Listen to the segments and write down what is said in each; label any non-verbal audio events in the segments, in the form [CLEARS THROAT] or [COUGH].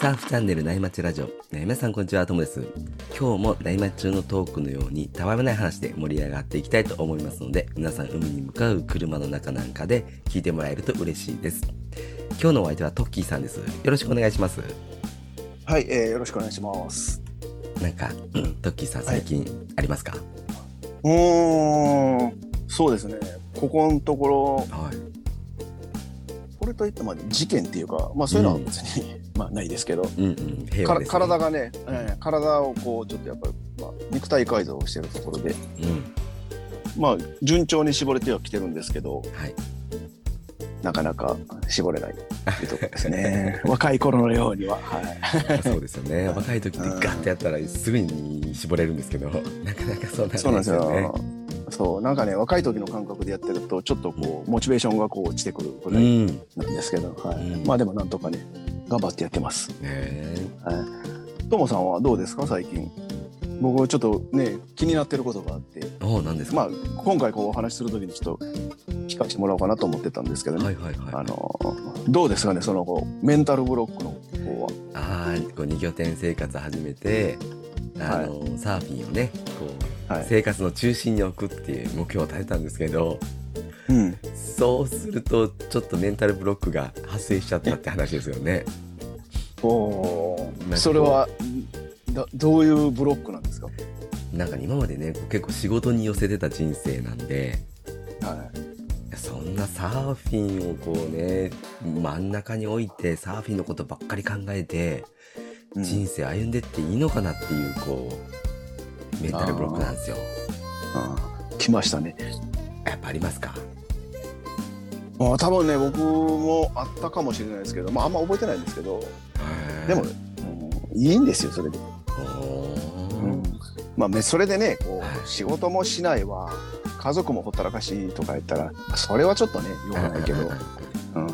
サーフチャンネル内町ラジオ。皆さんこんにちは、ともです。今日も内町中のトークのようにたわいもない話で盛り上がっていきたいと思いますので、皆さん海に向かう車の中なんかで聞いてもらえると嬉しいです。今日のお相手はトッキーさんです。よろしくお願いします。はい、えー、よろしくお願いします。なんか、トッキーさん最近ありますか、うーん、そうですね。ここのところ、はい。これといってまあ事件っていうか、まあそういうのは別に、まあないですけど、うんうん。ね。体がね、えー体をこうちょっとやっぱり、まあ、肉体改造をしてるところで、うん。まあ順調に絞れてはきてるんですけど、はい。なかなか絞れない [LAUGHS] っていうところですね。若い頃のようには。はい。そうですよね。[LAUGHS] 若い時ってガッてやったらすぐに絞れるんですけど、[LAUGHS] なかなかそうなんそうなんですよ。そう、なんかね、若い時の感覚でやってると、ちょっとこう、モチベーションがこう落ちてくるぐらいうん。ねなんですけど、はい。うんまあでもなんとかね、頑張ってやってます。えはい。ともさんはどうですか？最近。僕ちょっとね気になってることがあって、おお、何ですか、まあ今回こうお話しするときにちょっと聞かせてもらおうかなと思ってたんですけどね。はいはいはい。あのどうですかね？そのこうメンタルブロックの方は。ああ、こう二拠点生活始めて、あの、サーフィンをね、こう、はい。生活の中心に置くっていう目標を立てたんですけど、うん。そうするとちょっとメンタルブロックが発生しちゃったって話ですよね。おそれはだどういうブロックなんですか？なんか今までね、結構仕事に寄せてた人生なんで、はいやそんなサーフィンをこうね真ん中に置いてサーフィンのことばっかり考えて人生歩んでっていいのかなっていうこうメンタルブロックなんですよあー来ましたね。やっぱありますか？あー多分ね僕もあったかもしれないですけど、まああんま覚えてないんですけど、でも、うんいいんですよそれで。まあね、それでねこはい。う仕事もしないわ家族もほったらかしとか言ったらそれはちょっとねよくないけど、うん、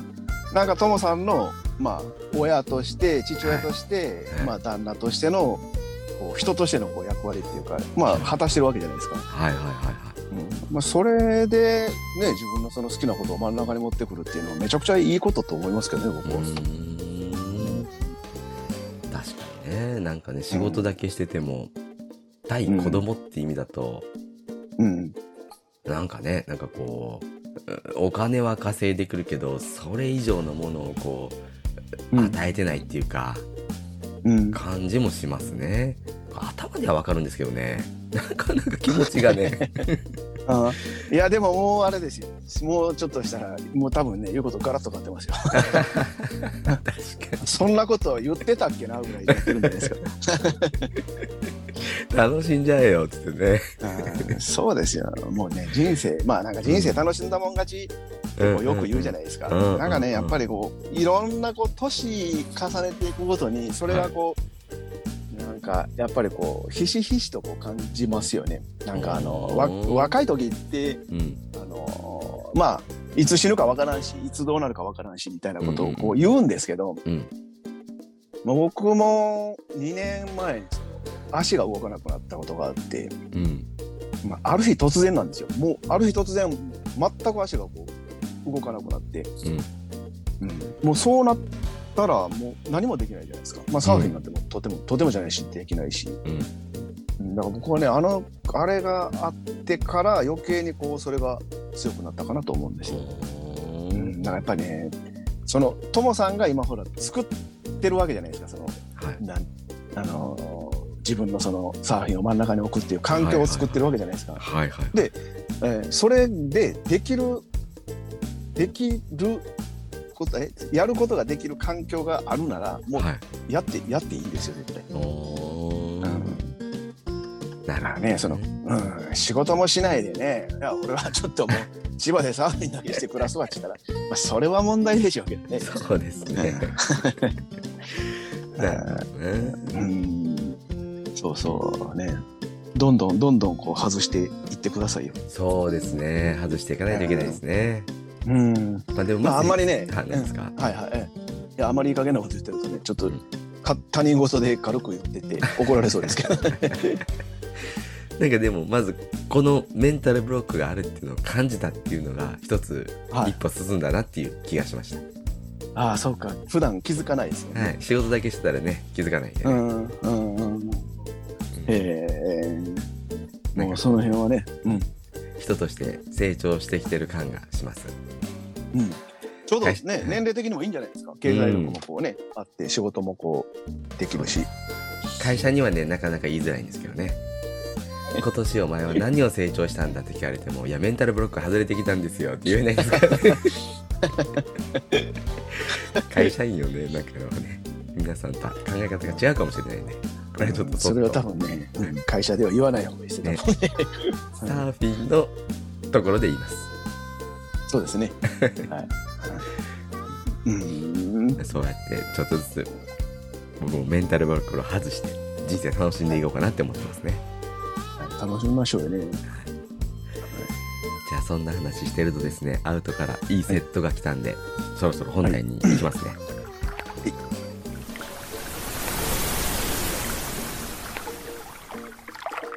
なんかともさんの、まあ、親として父親として、はい。まあ、旦那としてのこう人としてのこう役割っていうか、まあ、果たしてるわけじゃないですか。はいはいはいまあ、それで、ね、自分のその好きなことを真ん中に持ってくるっていうのはめちゃくちゃいいことと思いますけどね僕は。確かにね。なんかね仕事だけしてても、対子供って意味だと、うん。なんかねなんかこうお金は稼いでくるけどそれ以上のものをこううん。与えてないっていうか、うん。感じもしますね。頭ではわかるんですけどね。[LAUGHS] なかなか気持ちがね [LAUGHS] あいやでももうあれですよ。もうちょっとしたらもう多分ね言うことガラッと変わってますよ。確かに。そんなこと言ってたっけなぐらい言ってるんですか楽しんじゃえよっつってね。うん。そうですよ。もうね人生まあなんか人生楽しんだもん勝ちってよく言うじゃないですか、うん。うん。なんかねうんやっぱりこういろんなこう年重ねていくごとにそれがこう、なんかやっぱりこうひしひしとこう感じますよね。なんかあの若い時ってうん。あのまあいつ死ぬかわからんしいつどうなるかわからんしみたいなことをこう言うんですけど、うん。まあ、僕も2年前に足が動かなくなったことがあって、うん。まあ、ある日突然なんですよ。もうある日突然全く足がこう動かなくなって、うん。うん。もうそうなったらもう何もできないじゃないですか、まあ、サーフィンなんてもとても、とてもじゃないしできないし、うん。うん。だから僕はねあのあれがあってから余計にこうそれが強くなったかなと思うんです。よ。ううん。ん、だからやっぱりねそのともさんが今ほら作ってるわけじゃないですか。そのはい。なんあのー自分のそのサーフィンを真ん中に置くっていう環境を作ってるわけじゃないですか。はいはい。でえーそれでできるできることえやることができる環境があるならもはい。うやって、やっていいんですよ絶対。だからねその、うん、仕事もしないでねいや俺はちょっともう [LAUGHS] 千葉でサーフィンだけして暮らすわって言ったら、まあ、それは問題でしょうけどね。そうですね。うん。そうそうね。どんどんどんどんこう外していってくださいよ。そうですね。外していかないといけないですね。うん、まあでもまああんまりねはい何ですか？はいはいやあまりいい加減なこと言ってるとねちょっと他人事で軽く言ってて怒られそうですけど。[LAUGHS] なんかでもまずこのメンタルブロックがあるっていうのを感じたっていうのが一つはい。一歩進んだなっていう気がしました、ああそうか。普段気づかないですよね、はい、仕事だけしてたらね気づかないんでね、うんうんうん。ええ。なんかもうその辺はねうん。人として成長してきてる感がしますうん。ちょうどですね、はい。年齢的にもいいんじゃないですか。経済力もこうね、あって仕事もこうできるし。会社にはねなかなか言いづらいんですけどね。[LAUGHS] 今年お前は何を成長したんだって聞かれてもいやメンタルブロック外れてきたんですよって言えないですからね。[LAUGHS] 会社員よねなんかね。皆さんと考え方が違うかもしれないね。これはちょっとそれは多分分ね、うん会社では言わない方がいいですね。ね。サーフィンのところで言いますそうですね。[LAUGHS] はい。うん。そうやってちょっとずつ僕もメンタルブロックを外して人生楽しんでいこうかなって思ってますね。楽しみましょうよね。じゃあそんな話してるとですねアウトからいいセットが来たんで、そろそろ本題に行きますね、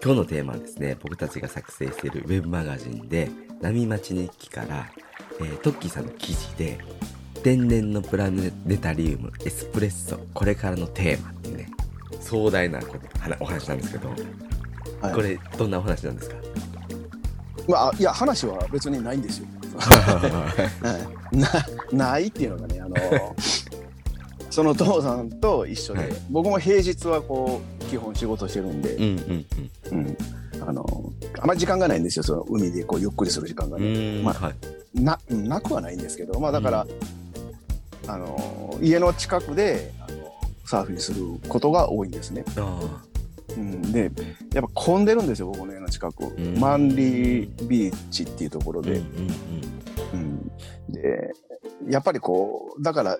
今日のテーマはですね僕たちが作成しているウェブマガジンで「波町日記」から、えートッキーさんの記事で「天然のプラネタリウムエスプレッソこれからのテーマ」っていうね壮大なお話なんですけど、はい。これどんなお話なんですか？まあいや話は別にないんですよ。[LAUGHS] はい。なないっていうのがねあのその父さんと一緒で、はい。僕も平日はこう基本仕事してるんで、うんうんうん。あのあまり時間がないんですよその海でこうゆっくりする時間がうんうね、まあはい。ななくはないんですけどまあだから、あの家の近くであのサーフィンすることが多いんですね、あうん、でやっぱ混んでるんですよ僕の家の近く、んマンリービーチっていうところで、うん、でやっぱりこうだから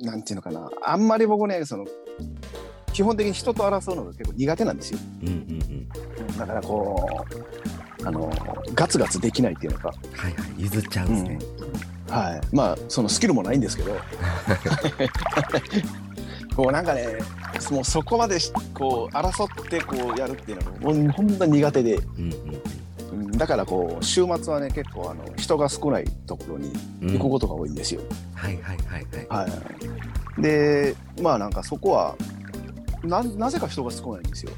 なんていうのかな。あんまり僕ねその基本的に人と争うのが結構苦手なんですよ。うんうんうん。うんうんだからこうあのガツガツできないっていうのか、はいはい譲っちゃうんですね、はい。まあそのスキルもないんですけど。[LAUGHS] こうなんかねもうそこまでしこう争ってこうやるっていうのがもうほんと苦手で、うんうん、だからこう週末はね結構あの人が少ないところにうん。うん行くことが多いんですよ。はいはいはいはい。はい、でまあなんかそこはななぜか人が少ないんですよ。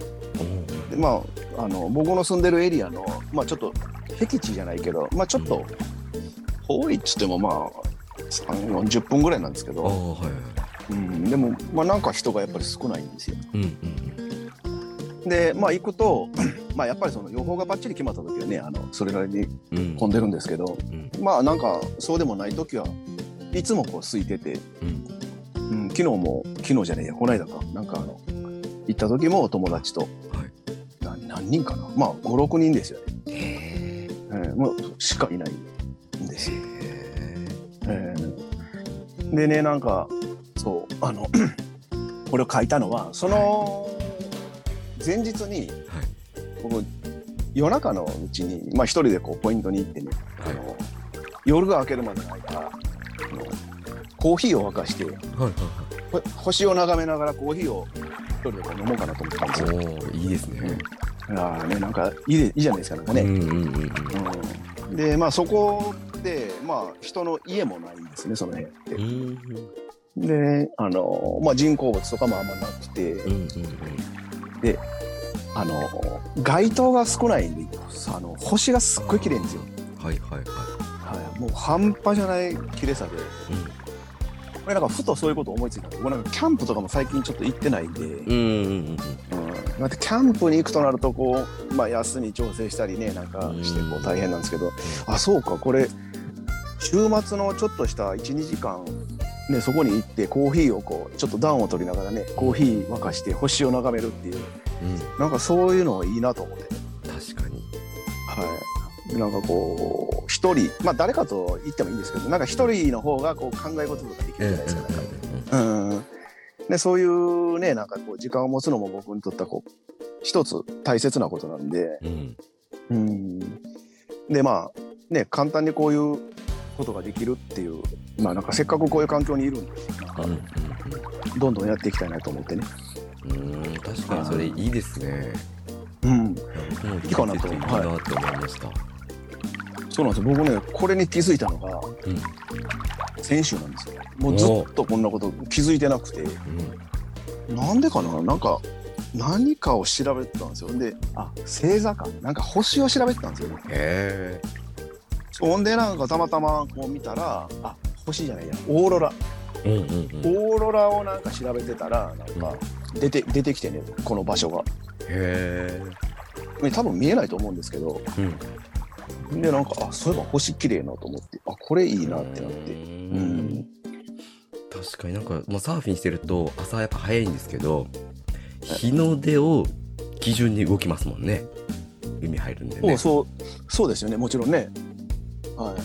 おでまああの僕の住んでるエリアのまあちょっと僻地じゃないけどまあちょっと遠いっつってもまあ3 40分ぐらいなんですけおど、はいうん、でもまあなんか人がやっぱり少ないんですよ。うんうんでまあ行くと [CLEARS THROAT] まあやっぱりその予報がバッチリ決まった時はねあのそれなりに混んでるんですけどうん。まあなんかそうでもない時はいつもこう空いててうん。うん、昨日も昨日じゃねえやこの間か。なんかあの行った時もお友達とはい。な何人かな？まあ56人ですよね、へええーもうしかいないんですよ、へえー。でねなんかそうあの [CLEARS THROAT] これを書いたのはその前日にえはい。僕夜中のうちに、まあ、一人でこうポイントに行ってね、はい。あの夜が明けるまでの間コーヒーを沸かしてはいはいほ星を眺めながらコーヒーを一人でこう飲もうかなと思ったんですよ。はいおおいいですね。ああねなんかいいでいいじゃないですかなんかね。うんうんうんうん。うん。でまあそこでまあ人の家もないんですねその辺って。うんであのまあ人工物とかもあんまなくて。うんうんあの街灯が少ないんであの星がすっごい綺麗んですよ。はいはいはい。はい、もう半端じゃない綺麗さで。これなんかふとそういうこと思いついたんで僕なんかキャンプとかも最近ちょっと行ってないんで、うん、うんうんうん。だってキャンプに行くとなるとこう、まあ、休み調整したりねなんかしてこう大変なんですけど、あそうかこれ週末のちょっとした12時間、ね、そこに行ってコーヒーをこうちょっと暖を取りながらねコーヒー沸かして星を眺めるっていう。うん。なんかそういうのいいなと思って、確かに。はい、なんかこう一人まあ誰かと行ってもいいんですけどなんか一人の方がこう考え事とかできるじゃないですか。うんでそういうねなんかこう時間を持つのも僕にとってはこう一つ大切なことなんで、うん。うん、でまあね簡単にこういうことができるっていうまあなんかせっかくこういう環境にいるんでうんどんどんやっていきたいなと思ってね。うんうん確かにそれいいですね。うん、いいいかなと。思いました。そうなんですよ。僕ねこれに気づいたのが、先週なんですよ。もうずっとこんなこと気づいてなくて。うん。なんでかな？なんか何かを調べてたんですよ。であ星座か。なんか星を調べてたんですよへほんでなんかたまたまこう見たらあ星じゃないや。オーロラ。えうんうんうん。オーロラをなんか調べてたらなんか出て出てきてねこの場所が。へね多分見えないと思うんですけど。えうん。でなんかあそういえば星綺麗なと思ってあこれいいなってなって。ううん。ん。確かになんか、まあ、サーフィンしてると朝やっぱ早いんですけど日の出を基準に動きますもんね。海入るんでね。そうそうですよね。もちろんねはい。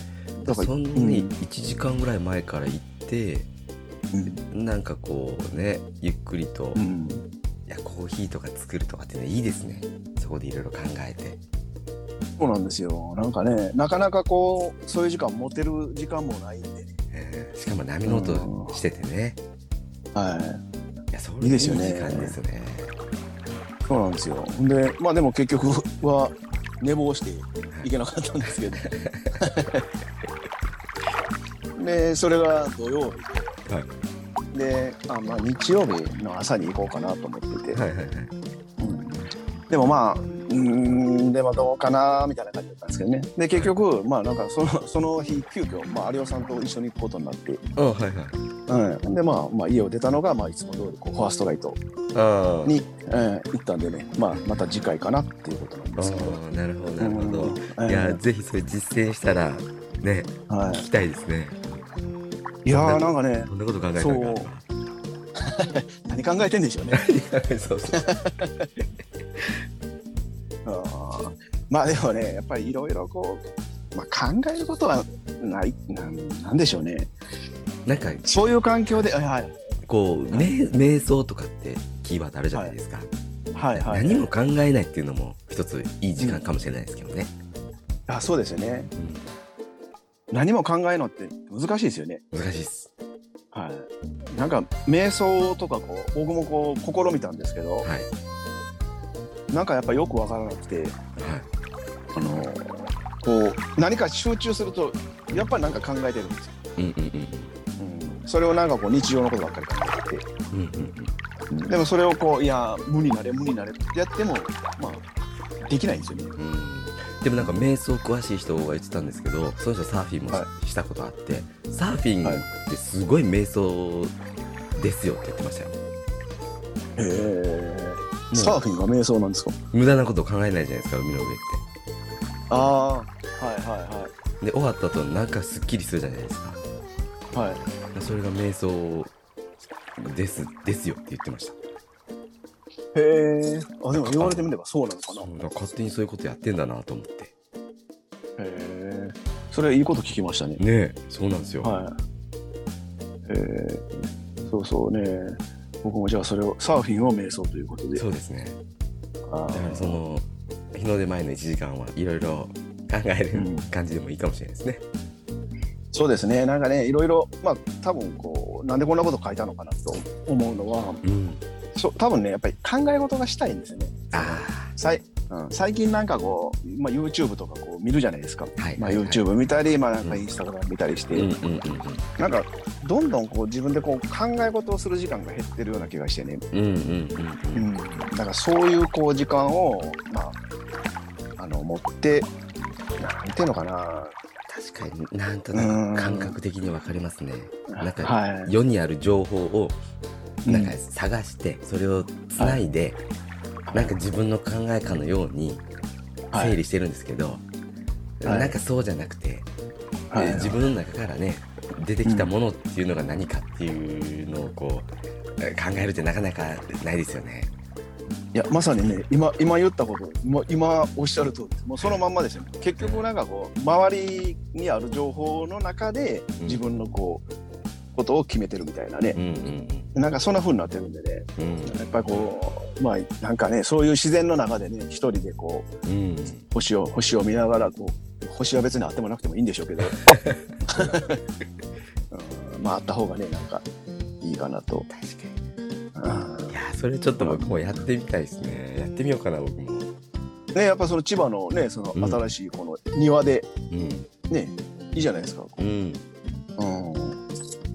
だからそんなに1時間ぐらい前から行って、うん。なんかこうねゆっくりと、いうん。やコーヒーとか作るとかってねいいですね。そこでいろいろ考えて。そうなんですよ。なんかねなかなかこうそういう時間持てる時間もないんで。ねえー。しかも波の音しててね。はい。やそれいいですよね。いい時間ですよね。そうなんですよ。でまあでも結局は寝坊していけなかったんですけど。[LAUGHS] でそれが土曜日はい。であ、まあ、日曜日の朝に行こうかなと思ってて、はいはいはい。うん。でもまあうーんでもどうかなみたいな感じだったんですけどね。で結局まあなんかそのその日急遽、まあ、有オさんと一緒に行くことになって、あはいはいうん、でまあ、まあ家を出たのが、まあ、いつも通りこうファーストライトに、えー行ったんでね、まあ、また次回かなっていうことなんあですけど。ーなるほどなるほど、うん。いやえぜひそれ実践したらねーは聞きたいですね。い、いやーなんかねどんなこと考えたのか [LAUGHS] 何考えてんでしょうね。[LAUGHS] そうそう。[LAUGHS] あー。まあでもねやっぱりいろいろこう、まあ、考えることはないなんなんでしょうねなんかそういう環境ではいはい。こう瞑瞑想とかってキーワードあるじゃないですか、はいはい。何も考えないっていうのも一ついい時間かもしれないですけどね、あそうですよね。う何も考えるのって難しいですよね。ん、難しいです。はい。なんか瞑想とかこう僕もこう試みたんですけどはい。なんかやっぱよくわからなくてはい。あのこう何か集中するとやっぱりなんか考えてるんですよ、うんうんうんうん、それをなんかこう日常のことばっかり考えて。てうんうんでもそれをこういや無になれ無になれってやってもまあできないんですよね。うん。うんでもなんか瞑想詳しい人が言ってたんですけどその人サーフィンもし,、はたことあってサーフィンってすごい瞑想ですよって言ってましたよ。へえ。う。サーフィンが瞑想なんですか？無駄なことを考えないじゃないですか海の上って。ああはいはで終わった後なんかすっきりするじゃないですか。いはいはい。それが瞑想ですですよって言ってましたへえ。あでも言われてみればそうなのかな。へそうだから勝手にそういうことやってんだなと思ってえ。それいいこと聞きましたね。ねえそうなんですよ、はい。ええ。そうそうね。僕もじゃあそれをサーフィンを瞑想ということで。そうですねあだからその日の出前の1時間はいろいろ考えるうん感じでもいいかもしれないですね、そうですね。なんかねいろいろまあ多分こうなんでこんなこと書いたのかなと思うのは。うん。そう多分ねやっぱり考え事がしたいんですよね。あさいうん、最近なんかこう、まあ、YouTube とかこう見るじゃないですか。あはいまあ、はい。はい YouTube 見たり、まあ、なんかうん。インスタグラム見たりして、うん。なんかどんどんこう自分でこう考え事をする時間が減ってるような気がしてね、うんうんうんううんん、だからそういうこう時間を、まあ、あの持ってなんていうのかな確かになんとなく感覚的にわかりますね。なんかはい、世にある情報をなんか探してそれをつないで、なんか自分の考えかのように整理してるんですけど、はい。なんかそうじゃなくて、自分の中からね出てきたものっていうのが何かっていうのをこうえー考えるってなかなかないですよね。いやまさにね今今言ったこと今今おっしゃる通りです。もうそのまんまですよ。ね結局なんかこう周りにある情報の中でうん。自分のこう、ことを決めてるみたいなね。う、んうんなんかそんな風になってるんでね。うん。やっぱりこうまあなんかねそういう自然の中でね一人でこううん。うん星を星を見ながらこう星は別にあってもなくてもいいんでしょうけど、[LAUGHS] うん、まああった方がねなんかいいかなと、確かうん。にそれちょっと僕もやってみたいですねやってみようかな僕もねやっぱその千葉のねそのうん新しいこの庭でうんね、いいじゃないですか。うんうん。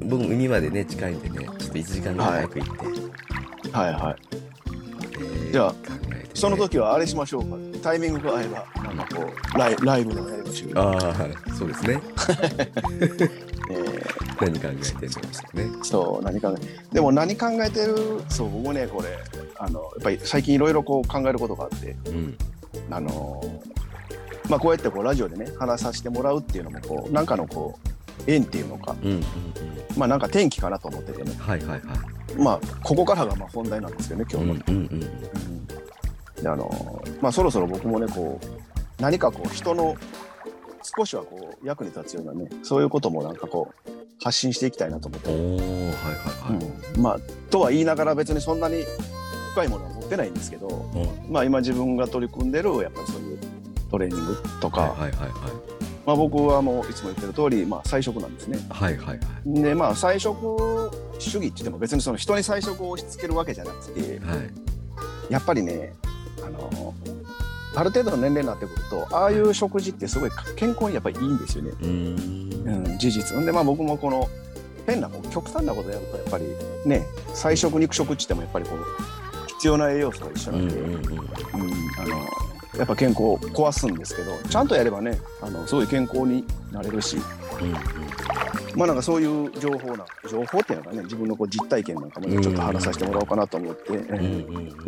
僕も海までね近いんでねちょっと1時間ぐらい早く行って、はいはい。えーじゃあその時はあれしましょうか。タイミングが合えばなんかこうライライブでもやりましょうよ。ああそうですねえー [LAUGHS] 何考えてんのですね。そう何考えでも何考えてる？そう僕もねこれあのやっぱり最近いろいろこう考えることがあってうん。あのまあこうやってこうラジオでね話させてもらうっていうのもこうなんかのこう縁っていうのかうんうんうん。まあなんか転機かなと思っててね。はいはいはい。まあここからがまあ本題なんですけどね今日の。うんうんうん。うん。であのまあそろそろ僕もねこう何かこう人の少しはこう役に立つようなねそういうこともなんかこう発信していきたいなと思って。おおはいはいはい、うん。まあとは言いながら別にそんなに深いものは持ってないんですけど、うん。まあ今自分が取り組んでるやっぱりそういうトレーニングとか、はいはいはい。まあ僕はもういつも言ってる通りまあ菜食なんですね。はいはいはい。でまあ菜食主義って言っても別にその人に菜食を押し付けるわけじゃなくてはい。やっぱりねあのある程度の年齢になってくるとああいう食事ってすごい健康にやっぱりいいんですよね。うーん。うん、事実。んでまあ僕もこの変なこう極端なことやるとやっぱりね菜食肉食って言ってもやっぱりこう必要な栄養素が一緒うなんんで、うんあのやっぱ健康を壊すんですけどちゃんとやればねあのすごい健康になれるし。うんうん。まあなんかそういう情報な情報っていうのがね自分のこう実体験なんかもねちょっと話させてもらおうかなと思って、う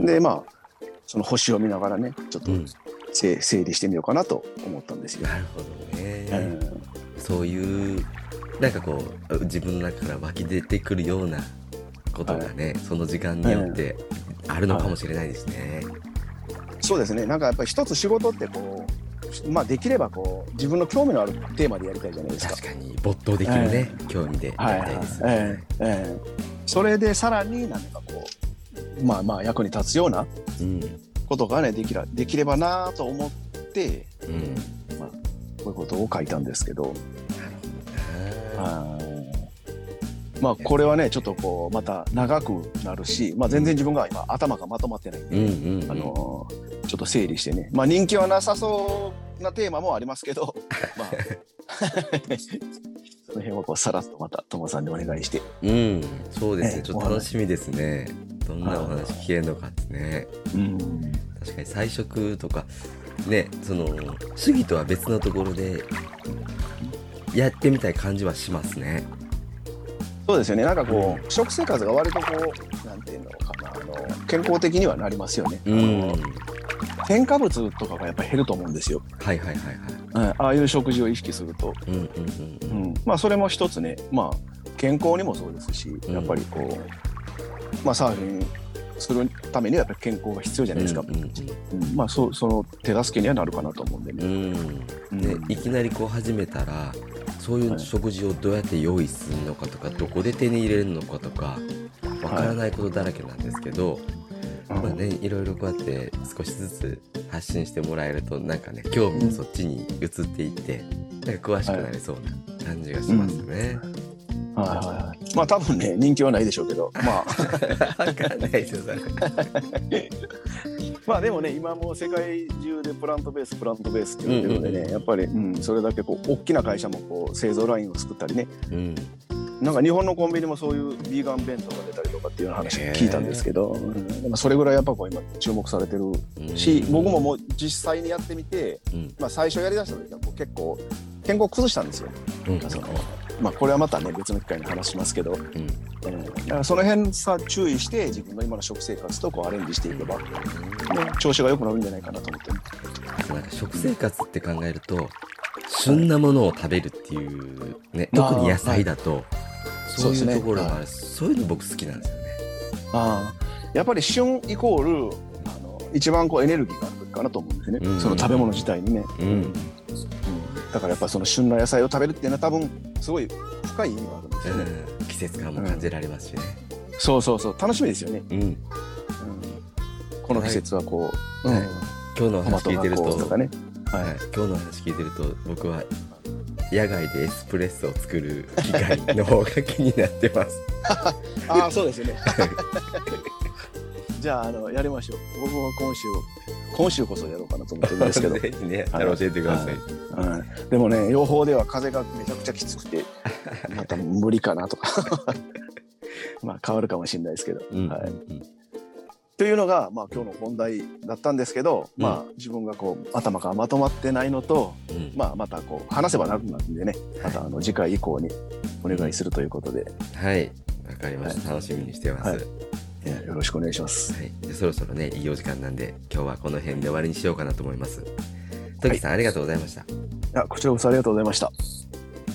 ん。でまあその星を見ながらねちょっとうん。整整理してみようかなと思ったんですよ。なるほどね、うん。そういうなんかこう自分の中から湧き出てくるようなことがね、その時間によってあるのかもしれないですね。そうですね。なんかやっぱり一つ仕事ってこうまあできればこう自分の興味のあるテーマでやりたいじゃないですか。確かに。没頭できるね、興味でやりたいですえね。えええそれでさらに何かまあまあ役に立つようなうん。ことがねできらできればなと思ってうん。こういうことを書いたんですけど、はい。まあこれはねちょっとこうまた長くなるし、まあ、全然自分が今頭がまとまってないんで、うんうんうん。あのちょっと整理してね。まあ人気はなさそうなテーマもありますけど [LAUGHS] まあその辺はこうさらっとまたともさんにお願いして。うん。そうですね、ええちょっと楽しみですねどんなお話聞けるのかですね。うん。確かに菜食とかねその主義とは別のところでやってみたい感じはしますね。そうですよね。なんかこう、食生活が割とこうなんていうのかな。あの健康的にはなりますよね、うん。添加物とかがやっぱり減ると思うんですよ、はいはいはいはい。はいああいう食事を意識すると、うんうんううん。うんん、まあそれも一つね。まあ健康にもそうですしうん。やっぱりこう、まあサーフィンするためにはやっぱり健康が必要じゃないですか、うんうんうん。まあそその手助けにはなるかなと思うんでね、うん。うん。でいきなりこう始めたらそういう食事をどうやって用意するのかとかどこで手に入れるのかとかわからないことだらけなんですけど、うんまあね、いろいろこうやって少しずつ発信してもらえるとなんかね興味もそっちに移っていってなんか詳しくなりそうな感じがしますね。はいはいはいまあ多分ね人気はないでしょうけどまあ。[LAUGHS] わかんないですよそれ。まあでもね今もう世界中でプラントベースプラントベースって言ってるのでね、うんうんやっぱり、うん、それだけこう大きな会社もこう製造ラインを作ったりね。うん。なんか日本のコンビニもそういうビーガン弁当が出たりとかっていう話聞いたんですけど、うん。でもそれぐらいやっぱこう今注目されてるし、うん。僕ももう実際にやってみて、うん。まあ、最初やりだした時は結構健康崩したんですよ。うんまあ、これはまたね別の機会に話しますけど、うん。うんだからその辺さ注意して自分の今の食生活とこうアレンジしていけば、ね、調子が良くなるんじゃないかなと思ってね、なんか食生活って考えると旬なものを食べるっていうねあー特に野菜だとそういうところがあるそういうの僕好きなんですよね。ああやっぱり旬イコールあの一番こうエネルギーがある時かなと思うんですね、うん。その食べ物自体にね、うんうんだからやっぱその旬な野菜を食べるっていうのは多分すごい深い意味があるんですよね、うん、季節感も感じられますしね。そうそうそう。楽しみですよね、うん、うん。この季節はこう、はい。うん。今日の話聞いてると、とかね。はい、はい、今日の話聞いてると僕は野外でエスプレッソを作る機械の方が気になってます。[LAUGHS] ああそうですよね。[LAUGHS] じゃああのやりましょう。僕も今週今週こそやろうかなと思ってるんですけど、[LAUGHS] ぜひね、はい。教えてください。うん、でもね予報では風がめちゃくちゃきつくてまた無理かなとか。[LAUGHS] まあ変わるかもしれないですけど、うんはい、うん。というのが、まあ、今日の本題だったんですけど、うん。まあ自分がこう頭がまとまってないのと、うん。まあ、またこう話せばなくなるんでね。またあの次回以降にお願いするということで、はい、わかりました。楽しみにしてます。ははいよろしくお願いします。でそろそろね、いいお時間なんで、今日はこの辺で終わりにしようかなと思います。トキさん、ありがとうございました。あこちらこそありがとうございました。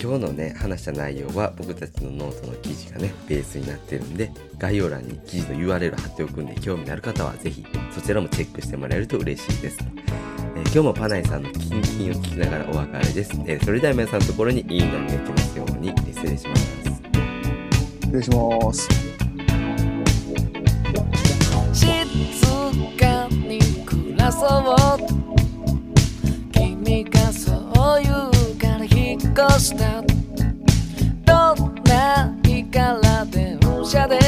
今日のね話した内容は僕たちのノートの記事がねベースになってるんで概要欄に記事の URL 貼っておくんで興味のある方はぜひそちらもチェックしてもらえると嬉しいです、えー今日もパナイさんのキンキンを聞きながらお別れです、えーそれでは皆さんのところにいい波が来ますように失礼します失礼します。そう。君がそう言うから引っ越した。どんな日から電車で